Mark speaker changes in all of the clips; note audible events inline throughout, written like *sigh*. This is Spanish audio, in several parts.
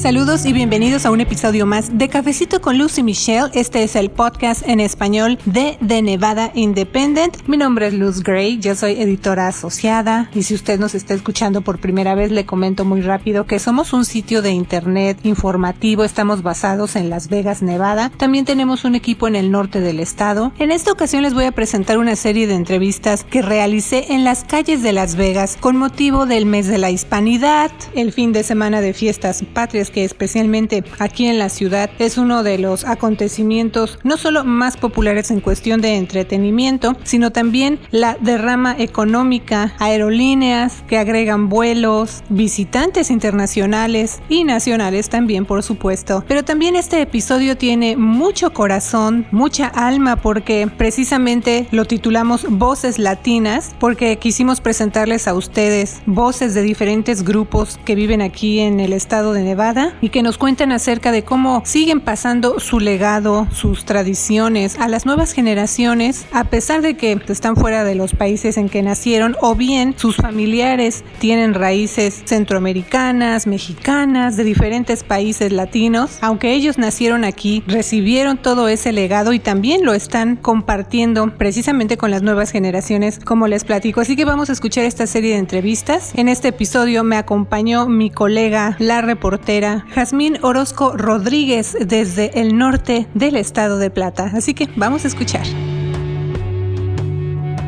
Speaker 1: Saludos y bienvenidos a un episodio más de Cafecito con Lucy Michelle. Este es el podcast en español de The Nevada Independent. Mi nombre es Luz Gray, yo soy editora asociada y si usted nos está escuchando por primera vez le comento muy rápido que somos un sitio de internet informativo, estamos basados en Las Vegas, Nevada. También tenemos un equipo en el norte del estado. En esta ocasión les voy a presentar una serie de entrevistas que realicé en las calles de Las Vegas con motivo del mes de la hispanidad, el fin de semana de fiestas patrias que especialmente aquí en la ciudad es uno de los acontecimientos no solo más populares en cuestión de entretenimiento, sino también la derrama económica, aerolíneas que agregan vuelos, visitantes internacionales y nacionales también, por supuesto. Pero también este episodio tiene mucho corazón, mucha alma, porque precisamente lo titulamos Voces Latinas, porque quisimos presentarles a ustedes voces de diferentes grupos que viven aquí en el estado de Nevada y que nos cuenten acerca de cómo siguen pasando su legado, sus tradiciones a las nuevas generaciones, a pesar de que están fuera de los países en que nacieron o bien sus familiares tienen raíces centroamericanas, mexicanas, de diferentes países latinos. Aunque ellos nacieron aquí, recibieron todo ese legado y también lo están compartiendo precisamente con las nuevas generaciones, como les platico. Así que vamos a escuchar esta serie de entrevistas. En este episodio me acompañó mi colega, la reportera Jazmín Orozco Rodríguez desde el norte del estado de Plata. Así que vamos a escuchar.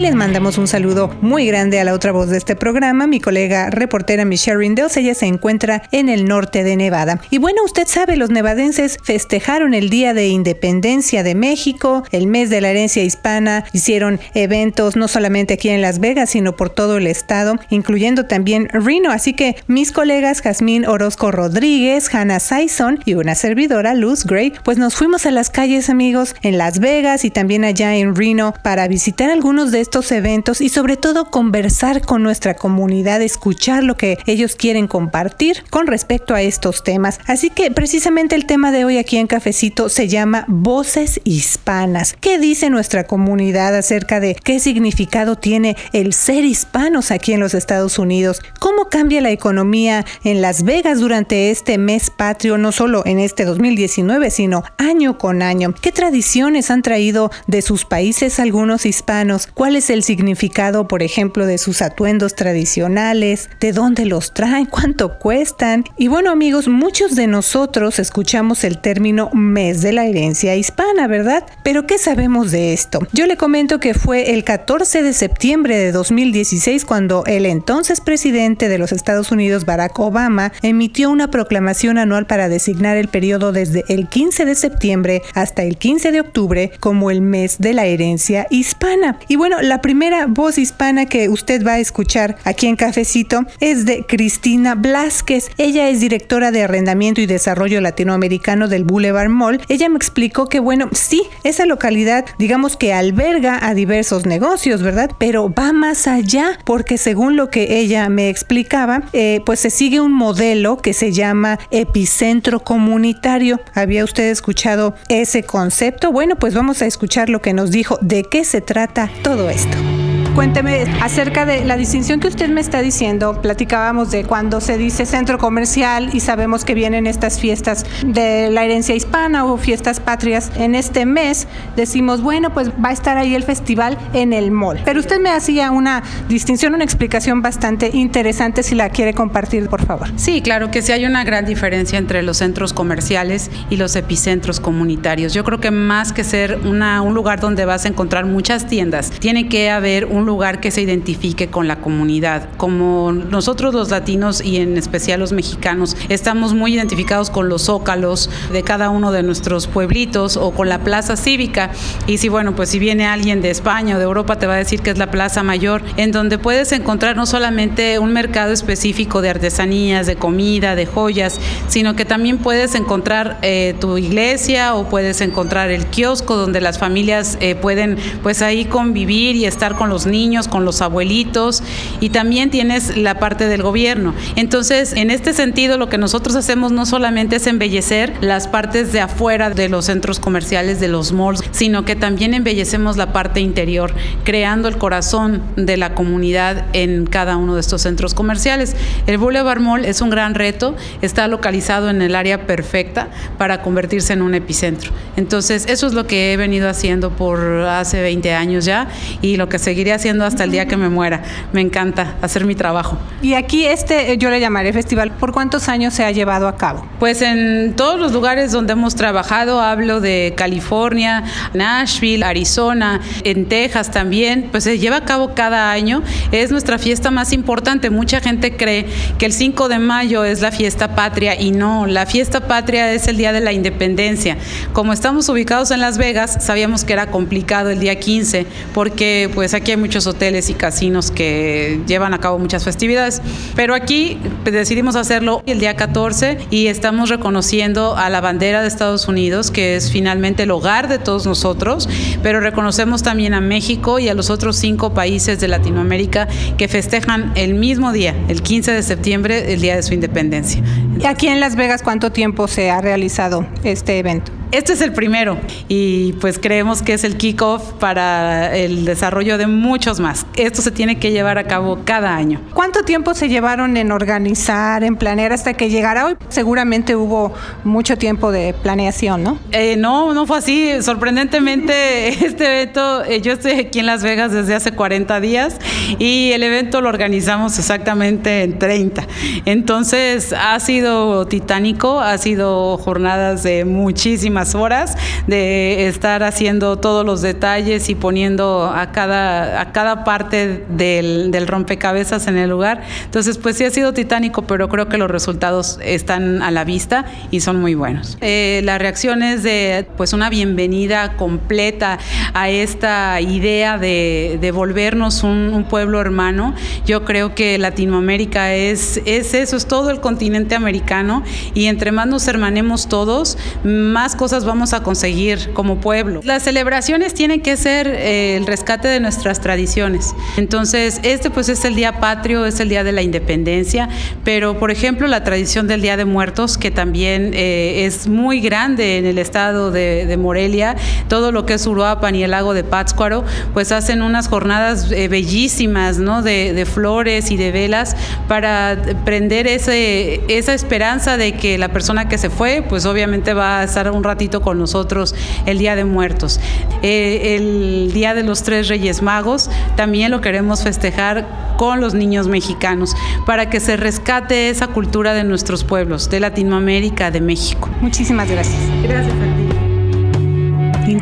Speaker 1: Les mandamos un saludo muy grande a la otra voz de este programa, mi colega reportera Michelle Rindels. Ella se encuentra en el norte de Nevada. Y bueno, usted sabe, los nevadenses festejaron el Día de Independencia de México, el mes de la herencia hispana, hicieron eventos no solamente aquí en Las Vegas, sino por todo el estado, incluyendo también Reno. Así que mis colegas Jazmín Orozco Rodríguez, Hannah Saison y una servidora, Luz Gray, pues nos fuimos a las calles, amigos, en Las Vegas y también allá en Reno para visitar algunos de estos estos eventos y sobre todo conversar con nuestra comunidad, escuchar lo que ellos quieren compartir con respecto a estos temas. Así que precisamente el tema de hoy aquí en Cafecito se llama Voces Hispanas. ¿Qué dice nuestra comunidad acerca de qué significado tiene el ser hispanos aquí en los Estados Unidos? ¿Cómo cambia la economía en Las Vegas durante este mes patrio, no solo en este 2019, sino año con año? ¿Qué tradiciones han traído de sus países algunos hispanos? ¿Cuáles el significado, por ejemplo, de sus atuendos tradicionales, de dónde los traen, cuánto cuestan. Y bueno amigos, muchos de nosotros escuchamos el término mes de la herencia hispana, ¿verdad? Pero ¿qué sabemos de esto? Yo le comento que fue el 14 de septiembre de 2016 cuando el entonces presidente de los Estados Unidos, Barack Obama, emitió una proclamación anual para designar el periodo desde el 15 de septiembre hasta el 15 de octubre como el mes de la herencia hispana. Y bueno, la primera voz hispana que usted va a escuchar aquí en Cafecito es de Cristina Blasquez. Ella es directora de arrendamiento y desarrollo latinoamericano del Boulevard Mall. Ella me explicó que, bueno, sí, esa localidad, digamos que alberga a diversos negocios, ¿verdad? Pero va más allá, porque según lo que ella me explicaba, eh, pues se sigue un modelo que se llama epicentro comunitario. ¿Había usted escuchado ese concepto? Bueno, pues vamos a escuchar lo que nos dijo, de qué se trata todo esto. Cuénteme acerca de la distinción que usted me está diciendo. Platicábamos de cuando se dice centro comercial y sabemos que vienen estas fiestas de la herencia hispana o fiestas patrias. En este mes decimos, bueno, pues va a estar ahí el festival en el mall. Pero usted me hacía una distinción, una explicación bastante interesante si la quiere compartir, por favor.
Speaker 2: Sí, claro que sí hay una gran diferencia entre los centros comerciales y los epicentros comunitarios. Yo creo que más que ser un lugar donde vas a encontrar muchas tiendas, tiene que haber un lugar que se identifique con la comunidad. Como nosotros los latinos y en especial los mexicanos estamos muy identificados con los zócalos de cada uno de nuestros pueblitos o con la plaza cívica. Y si bueno, pues si viene alguien de España o de Europa te va a decir que es la Plaza Mayor, en donde puedes encontrar no solamente un mercado específico de artesanías, de comida, de joyas, sino que también puedes encontrar eh, tu iglesia o puedes encontrar el kiosco donde las familias eh, pueden pues ahí convivir y estar con los niños, con los abuelitos y también tienes la parte del gobierno. Entonces, en este sentido, lo que nosotros hacemos no solamente es embellecer las partes de afuera de los centros comerciales, de los malls, sino que también embellecemos la parte interior, creando el corazón de la comunidad en cada uno de estos centros comerciales. El Boulevard Mall es un gran reto, está localizado en el área perfecta para convertirse en un epicentro. Entonces, eso es lo que he venido haciendo por hace 20 años ya y lo que seguiré haciendo hasta el día que me muera. Me encanta hacer mi trabajo.
Speaker 1: Y aquí este, yo le llamaré festival, ¿por cuántos años se ha llevado a cabo?
Speaker 2: Pues en todos los lugares donde hemos trabajado, hablo de California, Nashville, Arizona, en Texas también, pues se lleva a cabo cada año. Es nuestra fiesta más importante. Mucha gente cree que el 5 de mayo es la fiesta patria y no, la fiesta patria es el día de la independencia. Como estamos ubicados en Las Vegas, sabíamos que era complicado el día 15 porque pues aquí hay muchos hoteles y casinos que llevan a cabo muchas festividades, pero aquí decidimos hacerlo el día 14 y estamos reconociendo a la bandera de Estados Unidos, que es finalmente el hogar de todos nosotros, pero reconocemos también a México y a los otros cinco países de Latinoamérica que festejan el mismo día, el 15 de septiembre, el día de su independencia.
Speaker 1: ¿Y aquí en Las Vegas cuánto tiempo se ha realizado este evento?
Speaker 2: Este es el primero y pues creemos que es el kickoff para el desarrollo de muchos más. Esto se tiene que llevar a cabo cada año.
Speaker 1: ¿Cuánto tiempo se llevaron en organizar, en planear hasta que llegara hoy? Seguramente hubo mucho tiempo de planeación, ¿no?
Speaker 2: Eh, no, no fue así. Sorprendentemente, *laughs* este evento, eh, yo estoy aquí en Las Vegas desde hace 40 días y el evento lo organizamos exactamente en 30. Entonces ha sido titánico, ha sido jornadas de muchísimas horas de estar haciendo todos los detalles y poniendo a cada, a cada parte del, del rompecabezas en el lugar. Entonces, pues sí ha sido titánico, pero creo que los resultados están a la vista y son muy buenos. Eh, la reacción es de pues una bienvenida completa a esta idea de, de volvernos un, un, pueblo hermano. Yo creo que Latinoamérica es, es eso, es todo el continente americano y entre más nos hermanemos todos, más cosas vamos a conseguir como pueblo. Las celebraciones tienen que ser eh, el rescate de nuestras tradiciones. Entonces, este pues es el Día Patrio, es el Día de la Independencia, pero por ejemplo la tradición del Día de Muertos, que también eh, es muy grande en el estado de, de, Morelia, todo lo que es Uruapan y el lago de Pátzcuaro, pues hacen unas jornadas eh, bellísimas, ¿no? De, de, flores y de velas para prender ese, esa esperanza de que la persona que se fue, pues obviamente va a estar un rato con nosotros el Día de Muertos. Eh, el Día de los Tres Reyes Magos también lo queremos festejar con los niños mexicanos para que se rescate esa cultura de nuestros pueblos, de Latinoamérica, de México.
Speaker 1: Muchísimas gracias.
Speaker 2: Gracias a ti.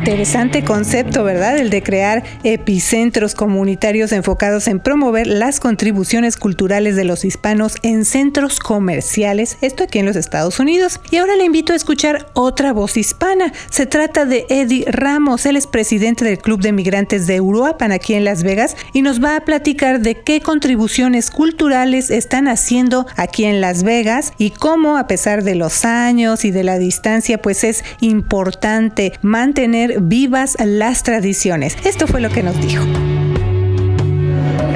Speaker 1: Interesante concepto, ¿verdad? El de crear epicentros comunitarios enfocados en promover las contribuciones culturales de los hispanos en centros comerciales, esto aquí en los Estados Unidos. Y ahora le invito a escuchar otra voz hispana. Se trata de Eddie Ramos, él es presidente del Club de Migrantes de Uruapan aquí en Las Vegas y nos va a platicar de qué contribuciones culturales están haciendo aquí en Las Vegas y cómo a pesar de los años y de la distancia pues es importante mantener vivas las tradiciones. Esto fue lo que nos dijo.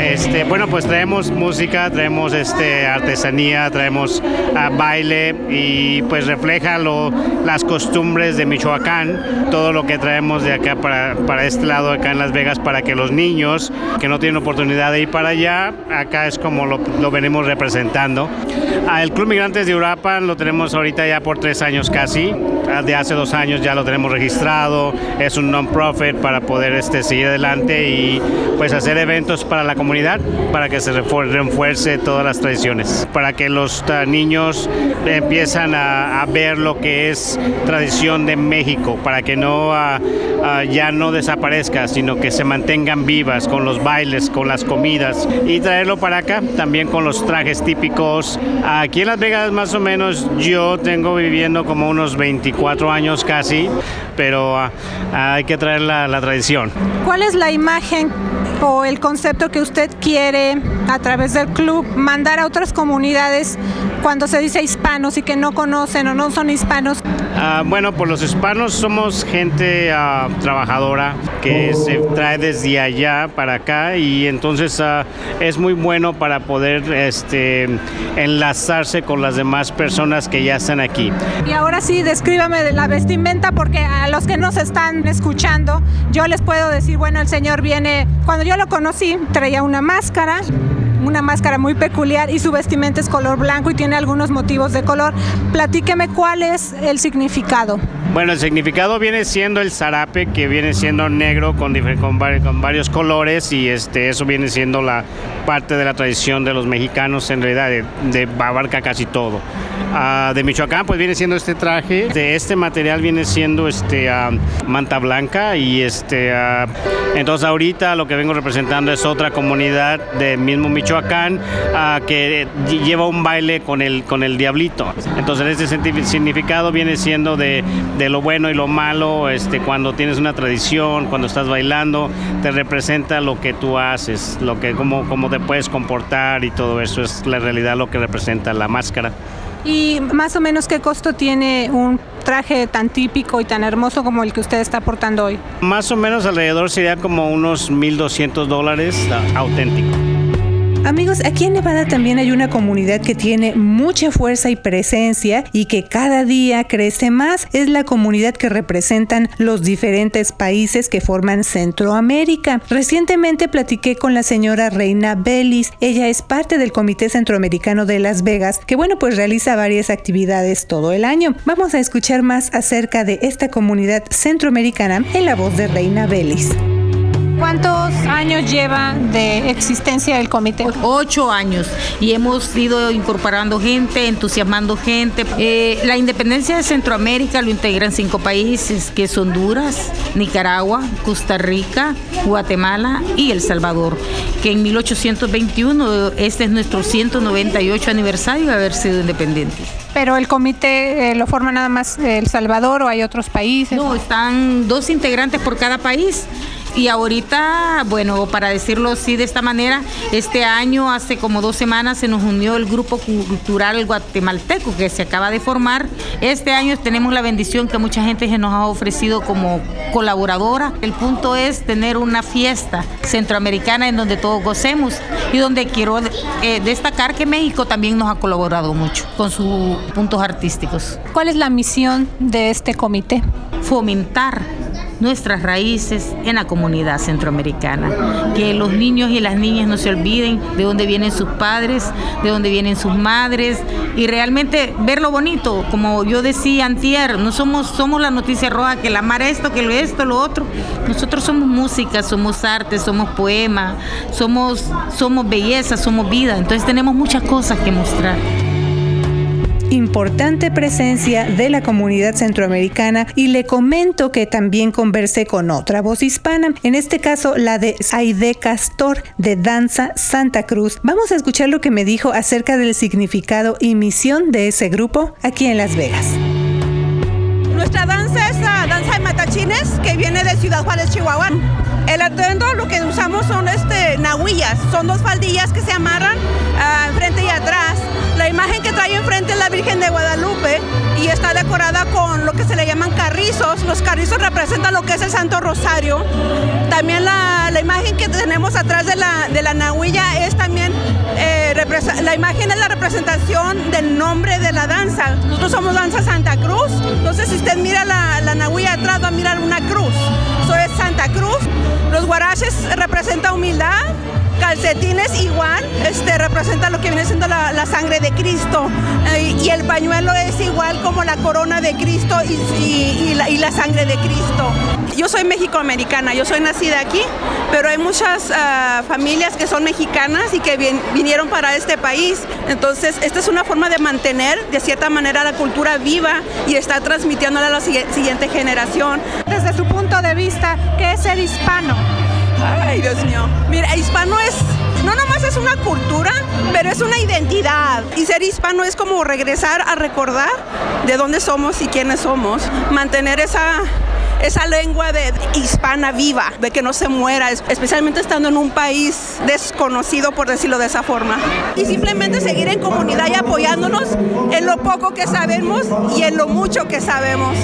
Speaker 3: Este, bueno, pues traemos música, traemos este, artesanía, traemos uh, baile y pues refleja lo, las costumbres de Michoacán, todo lo que traemos de acá para, para este lado, acá en Las Vegas, para que los niños que no tienen oportunidad de ir para allá, acá es como lo, lo venimos representando. El Club Migrantes de Uruapan lo tenemos ahorita ya por tres años casi, uh, de hace dos años ya lo tenemos registrado, es un non-profit para poder este, seguir adelante y pues hacer eventos para la comunidad para que se refuerce todas las tradiciones, para que los uh, niños empiezan a, ver lo que es tradición de México, para que no uh, uh, ya no desaparezca, sino que se mantengan vivas con los bailes, con las comidas y traerlo para acá también con los trajes típicos. Aquí en Las Vegas más o menos yo tengo viviendo como unos 24 años casi, pero hay que traer la tradición.
Speaker 1: ¿Cuál es la imagen o el concepto que usted
Speaker 4: quiere, a través del club, mandar a otras comunidades cuando se dice hispanos y que no conocen o no son hispanos?
Speaker 3: Ah, bueno, por los hispanos somos gente ah, trabajadora que se trae desde allá para acá y entonces ah, es muy bueno para poder este, enlazarse con las demás personas que ya están aquí.
Speaker 4: Y ahora sí, descríbame de la vestimenta porque a los que nos están escuchando, yo les puedo decir, bueno, el señor viene, cuando yo lo conocí, traía una máscara, una máscara muy peculiar y su vestimenta es color blanco y tiene algunos motivos de color. Platíqueme cuál es el significado.
Speaker 3: Bueno, el significado viene siendo el zarape, que viene siendo negro con, con, varios colores y este, eso viene siendo la parte de la tradición de los mexicanos, en realidad, de, abarca casi todo. Uh, de Michoacán, pues viene siendo este traje, de este material viene siendo este, uh, manta blanca y este, uh, entonces ahorita lo que vengo representando es otra comunidad del mismo Michoacán que lleva un baile con el, con el diablito. Entonces este significado viene siendo de, de lo bueno y lo malo, este, cuando tienes una tradición, cuando estás bailando, te representa lo que tú haces, lo que, cómo, cómo te puedes comportar y todo eso es la realidad lo que representa la máscara.
Speaker 4: ¿Y más o menos qué costo tiene un traje tan típico y tan hermoso como el que usted está portando hoy?
Speaker 3: Más o menos alrededor sería como unos 1.200 dólares auténtico.
Speaker 1: Amigos, aquí en Nevada también hay una comunidad que tiene mucha fuerza y presencia y que cada día crece más. Es la comunidad que representan los diferentes países que forman Centroamérica. Recientemente platiqué con la señora Reina Bellis. Ella es parte del Comité Centroamericano de Las Vegas, que bueno, pues realiza varias actividades todo el año. Vamos a escuchar más acerca de esta comunidad centroamericana en la voz de Reina Bellis.
Speaker 4: ¿Cuántos años lleva de existencia el comité?
Speaker 5: Ocho años y hemos ido incorporando gente, entusiasmando gente. Eh, la independencia de Centroamérica lo integran cinco países, que es Honduras, Nicaragua, Costa Rica, Guatemala y El Salvador, que en 1821, este es nuestro 198 aniversario de haber sido independientes.
Speaker 4: Pero el comité eh, lo forma nada más El Salvador o hay otros países?
Speaker 5: No, están dos integrantes por cada país y ahorita, bueno, para decirlo así de esta manera, este año, hace como dos semanas, se nos unió el Grupo Cultural Guatemalteco que se acaba de formar. Este año tenemos la bendición que mucha gente se nos ha ofrecido como colaboradora. El punto es tener una fiesta centroamericana en donde todos gocemos y donde quiero eh, destacar que México también nos ha colaborado mucho con sus puntos artísticos.
Speaker 4: ¿Cuál es la misión de este comité?
Speaker 5: Fomentar nuestras raíces en la comunidad centroamericana. Que los niños y las niñas no se olviden de dónde vienen sus padres, de dónde vienen sus madres y realmente ver lo bonito, como yo decía antier, no somos, somos la noticia roja, que la mar esto, que lo esto, lo otro. Nosotros somos música, somos arte, somos poema, somos, somos belleza, somos vida, entonces tenemos muchas cosas que mostrar
Speaker 1: importante presencia de la comunidad centroamericana y le comento que también conversé con otra voz hispana, en este caso la de Aide Castor de Danza Santa Cruz. Vamos a escuchar lo que me dijo acerca del significado y misión de ese grupo aquí en Las Vegas.
Speaker 6: Nuestra danza es la danza de matachines que viene de Ciudad Juárez, Chihuahua. El atuendo lo que usamos son este, nahuillas, son dos faldillas que se amarran uh, frente y atrás la imagen que trae enfrente es la Virgen de Guadalupe y está decorada con lo que se le llaman carrizos. Los carrizos representan lo que es el Santo Rosario. También la, imagen que tenemos atrás de la, de la nahuilla es también, eh, la imagen es la representación del nombre de la danza. Nosotros somos Danza Santa Cruz, entonces si usted mira la, la nahuilla atrás va a mirar una cruz. Eso es Santa Cruz. Los guaraches representan humildad calcetines igual, este, representa lo que viene siendo la, sangre de Cristo eh, y el pañuelo es igual como la corona de Cristo y, la, sangre de Cristo. Yo soy mexicoamericana, yo soy nacida aquí, pero hay muchas ah, familias que son mexicanas y que vinieron para este país, entonces esta es una forma de mantener de cierta manera la cultura viva y está transmitiéndola a la siguiente generación.
Speaker 4: Desde su punto de vista, ¿qué es ser hispano?
Speaker 6: Ay, Dios mío. Mira, hispano es, no nomás es una cultura, pero es una identidad. Y ser hispano es como regresar a recordar de dónde somos y quiénes somos. Mantener esa esa lengua de hispana viva, de que no se muera, especialmente estando en un país desconocido, por decirlo de esa forma. Y simplemente seguir en comunidad y apoyándonos en lo poco que sabemos y en lo mucho que sabemos.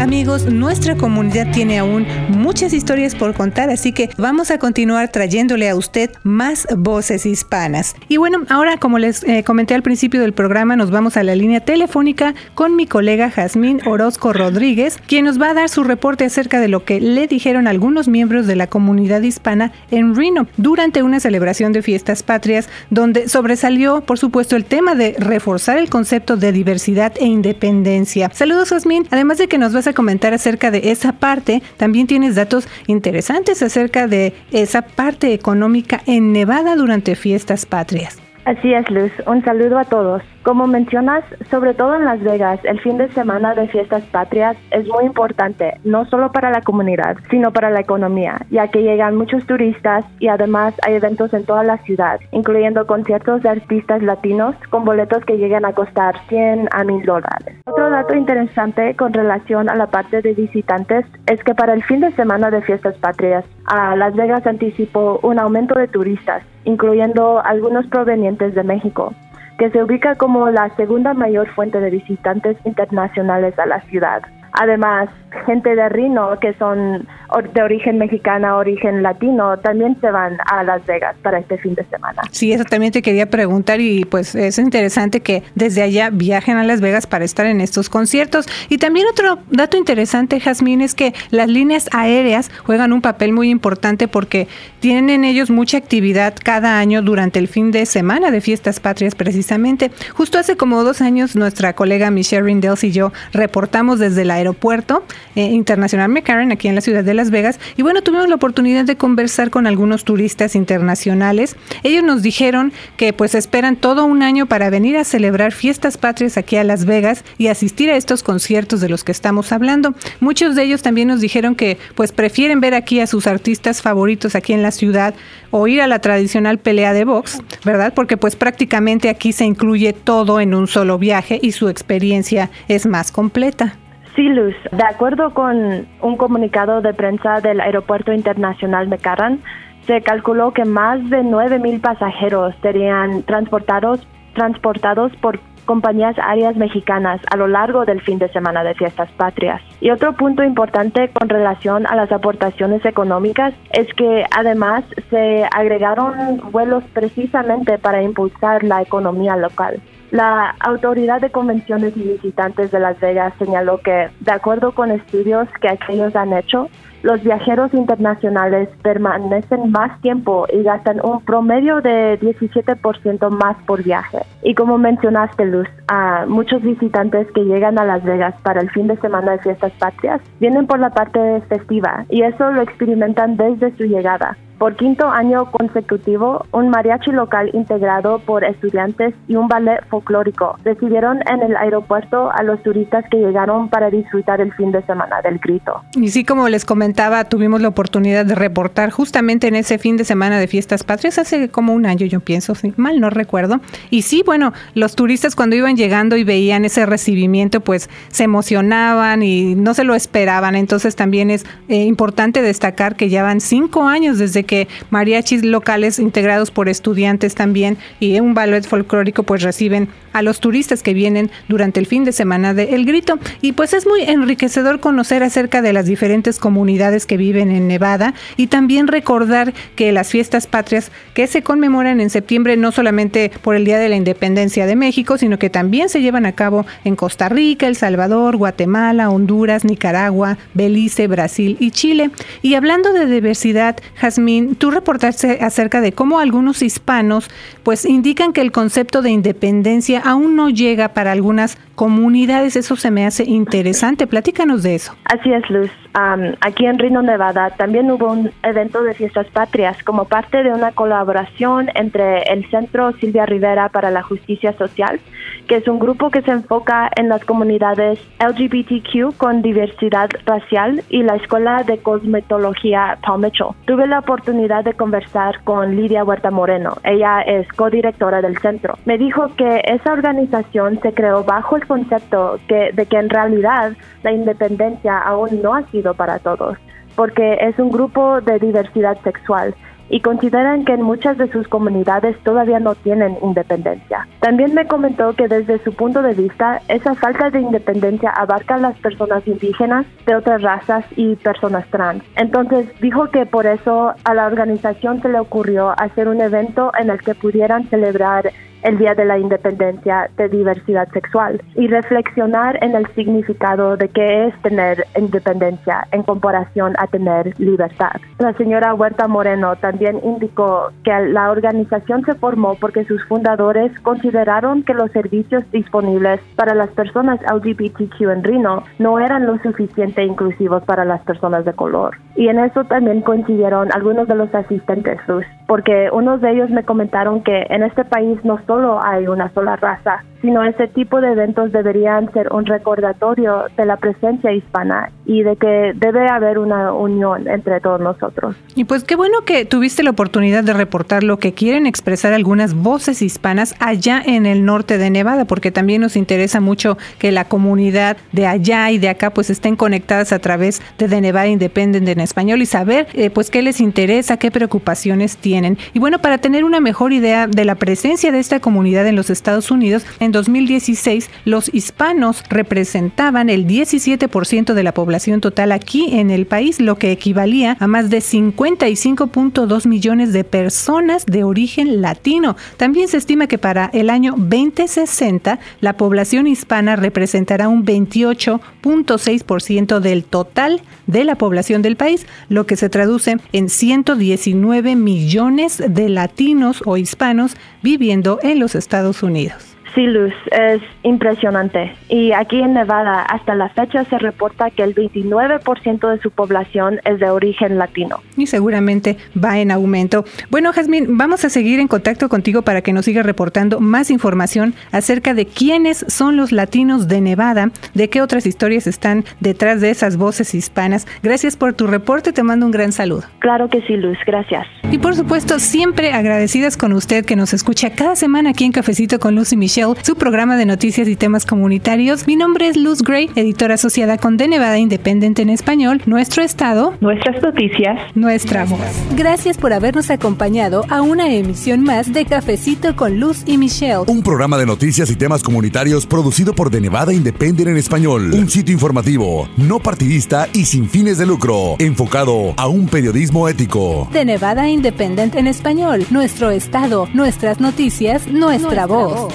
Speaker 1: Amigos, nuestra comunidad tiene aún muchas historias por contar, así que vamos a continuar trayéndole a usted más voces hispanas. Y bueno, ahora como les eh, comenté al principio del programa, nos vamos a la línea telefónica con mi colega Jazmín Orozco Rodríguez, quien nos va a dar su reporte acerca de lo que le dijeron algunos miembros de la comunidad hispana en Reno durante una celebración de fiestas patrias, donde sobresalió, por supuesto, el tema de reforzar el concepto de diversidad e independencia. Saludos, Jazmín. Además de que nos va a comentar acerca de esa parte, también tienes datos interesantes acerca de esa parte económica en Nevada durante fiestas patrias.
Speaker 7: Así es, Luz. Un saludo a todos. Como mencionas, sobre todo en Las Vegas, el fin de semana de fiestas patrias es muy importante, no solo para la comunidad, sino para la economía, ya que llegan muchos turistas y además hay eventos en toda la ciudad, incluyendo conciertos de artistas latinos con boletos que llegan a costar 100 a 1000 dólares. Otro dato interesante con relación a la parte de visitantes es que para el fin de semana de fiestas patrias, a Las Vegas anticipó un aumento de turistas, incluyendo algunos provenientes de México que se ubica como la segunda mayor fuente de visitantes internacionales a la ciudad. Además, gente de Rino, que son de origen mexicana, origen latino, también se van a Las Vegas para este fin de semana.
Speaker 1: Sí, eso también te quería preguntar y pues es interesante que desde allá viajen a Las Vegas para estar en estos conciertos. Y también otro dato interesante, Jazmín, es que las líneas aéreas juegan un papel muy importante porque tienen en ellos mucha actividad cada año durante el fin de semana de fiestas patrias precisamente. Justo hace como dos años nuestra colega Michelle Rindels y yo reportamos desde el aeropuerto eh, internacional McCarran aquí en la ciudad de Las Vegas. Y bueno, tuvimos la oportunidad de conversar con algunos turistas internacionales. Ellos nos dijeron que pues esperan todo un año para venir a celebrar fiestas patrias aquí a Las Vegas y asistir a estos conciertos de los que estamos hablando. Muchos de ellos también nos dijeron que pues prefieren ver aquí a sus artistas favoritos aquí en la ciudad o ir a la tradicional pelea de box, ¿verdad? Porque pues prácticamente aquí se incluye todo en un solo viaje y su experiencia es más completa.
Speaker 7: Sí, Luz. De acuerdo con un comunicado de prensa del Aeropuerto Internacional de Carran, se calculó que más de 9.000 pasajeros serían transportados, transportados por compañías aéreas mexicanas a lo largo del fin de semana de fiestas patrias. Y otro punto importante con relación a las aportaciones económicas es que además se agregaron vuelos precisamente para impulsar la economía local. La Autoridad de Convenciones y Visitantes de Las Vegas señaló que, de acuerdo con estudios que aquellos han hecho, los viajeros internacionales permanecen más tiempo y gastan un promedio de 17% más por viaje. Y como mencionaste, Luz, a muchos visitantes que llegan a Las Vegas para el fin de semana de fiestas patrias vienen por la parte festiva y eso lo experimentan desde su llegada. Por quinto año consecutivo, un mariachi local integrado por estudiantes y un ballet folclórico recibieron en el aeropuerto a los turistas que llegaron para disfrutar el fin de semana del grito.
Speaker 1: Y sí, como les comentaba, tuvimos la oportunidad de reportar justamente en ese fin de semana de fiestas patrias hace como un año, yo pienso, si mal no recuerdo. Y sí, bueno, los turistas cuando iban llegando y veían ese recibimiento, pues se emocionaban y no se lo esperaban. Entonces también es eh, importante destacar que ya van cinco años desde que mariachis locales integrados por estudiantes también y un ballet folclórico pues reciben a los turistas que vienen durante el fin de semana de El Grito. Y pues es muy enriquecedor conocer acerca de las diferentes comunidades que viven en Nevada y también recordar que las fiestas patrias que se conmemoran en septiembre no solamente por el Día de la Independencia de México, sino que también se llevan a cabo en Costa Rica, El Salvador, Guatemala, Honduras, Nicaragua, Belice, Brasil y Chile. Y hablando de diversidad, Jazmín, tú reportaste acerca de cómo algunos hispanos pues indican que el concepto de independencia aún no llega para algunas comunidades. Eso se me hace interesante. Platícanos de eso.
Speaker 7: Así es, Luz. Aquí en Reno, Nevada, también hubo un evento de fiestas patrias como parte de una colaboración entre el Centro Silvia Rivera para la Justicia Social, que es un grupo que se enfoca en las comunidades LGBTQ con diversidad racial, y la Escuela de Cosmetología Paul Mitchell. Tuve la oportunidad de conversar con Lidia Huerta Moreno. Ella es codirectora del centro. Me dijo que esa organización se creó bajo el concepto que, de que en realidad la independencia aún no ha sido para todos, porque es un grupo de diversidad sexual y consideran que en muchas de sus comunidades todavía no tienen independencia. También me comentó que desde su punto de vista, esa falta de independencia abarca a las personas indígenas, de otras razas y personas trans. Entonces dijo que por eso a la organización se le ocurrió hacer un evento en el que pudieran celebrar el Día de la Independencia de Diversidad Sexual y reflexionar en el significado de qué es tener independencia en comparación a tener libertad. La señora Huerta Moreno también indicó que la organización se formó porque sus fundadores consideraron que los servicios disponibles para las personas LGBTQ en Reno no eran lo suficiente inclusivos para las personas de color. Y en eso también coincidieron algunos de los asistentes, porque unos de ellos me comentaron que en este país no solo hay una sola raza, sino este tipo de eventos deberían ser un recordatorio de la presencia hispana y de que debe haber una unión entre todos nosotros.
Speaker 1: Y pues qué bueno que tuviste la oportunidad de reportar lo que quieren expresar algunas voces hispanas allá en el norte de Nevada, porque también nos interesa mucho que la comunidad de allá y de acá pues estén conectadas a través de The Nevada Independent en español y saber eh, pues qué les interesa, qué preocupaciones tienen. Y bueno, para tener una mejor idea de la presencia de esta comunidad en los Estados Unidos, en 2016 los hispanos representaban el 17% de la población total aquí en el país, lo que equivalía a más de 55.2 millones de personas de origen latino. También se estima que para el año 2060 la población hispana representará un 28.6% del total de la población del país, lo que se traduce en 119 millones de latinos o hispanos viviendo en los Estados Unidos.
Speaker 7: Sí, Luz, es impresionante. Y aquí en Nevada, hasta la fecha se reporta que el 29% de su población es de origen latino.
Speaker 1: Y seguramente va en aumento. Bueno, Jazmín, vamos a seguir en contacto contigo para que nos siga reportando más información acerca de quiénes son los latinos de Nevada, de qué otras historias están detrás de esas voces hispanas. Gracias por tu reporte, te mando un gran saludo.
Speaker 7: Claro que sí, Luz, gracias.
Speaker 1: Y por supuesto, siempre agradecidas con usted que nos escucha cada semana aquí en Cafecito con Luz y Michelle su programa de noticias y temas comunitarios. Mi nombre es Luz Gray, editora asociada con De Nevada Independiente en español, nuestro estado,
Speaker 8: nuestras noticias,
Speaker 1: nuestra voz. Gracias por habernos acompañado a una emisión más de Cafecito con Luz y Michelle.
Speaker 9: Un programa de noticias y temas comunitarios producido por De Nevada Independiente en español. Un sitio informativo, no partidista y sin fines de lucro, enfocado a un periodismo ético.
Speaker 1: De Nevada Independent en español, nuestro estado, nuestras noticias, nuestra, voz.